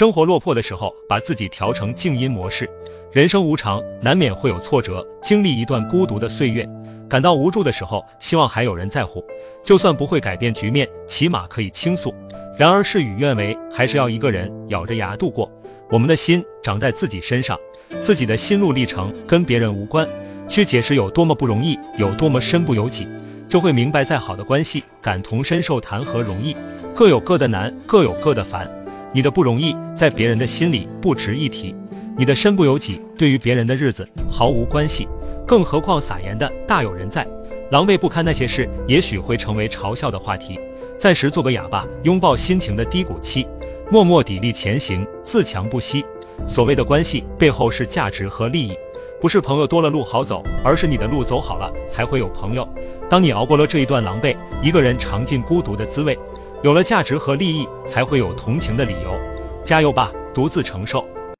生活落魄的时候，把自己调成静音模式。人生无常，难免会有挫折，经历一段孤独的岁月，感到无助的时候，希望还有人在乎。就算不会改变局面，起码可以倾诉。然而事与愿违，还是要一个人咬着牙度过。我们的心长在自己身上，自己的心路历程跟别人无关。去解释有多么不容易，有多么身不由己，就会明白，再好的关系，感同身受谈何容易？各有各的难，各有各的烦。你的不容易，在别人的心里不值一提。你的身不由己，对于别人的日子毫无关系，更何况撒盐的大有人在。狼狈不堪那些事，也许会成为嘲笑的话题。暂时做个哑巴，拥抱心情的低谷期，默默砥砺前行，自强不息。所谓的关系背后是价值和利益，不是朋友多了路好走，而是你的路走好了才会有朋友。当你熬过了这一段狼狈，一个人尝尽孤独的滋味，有了价值和利益，才会有同情的理由。加油吧，独自承受。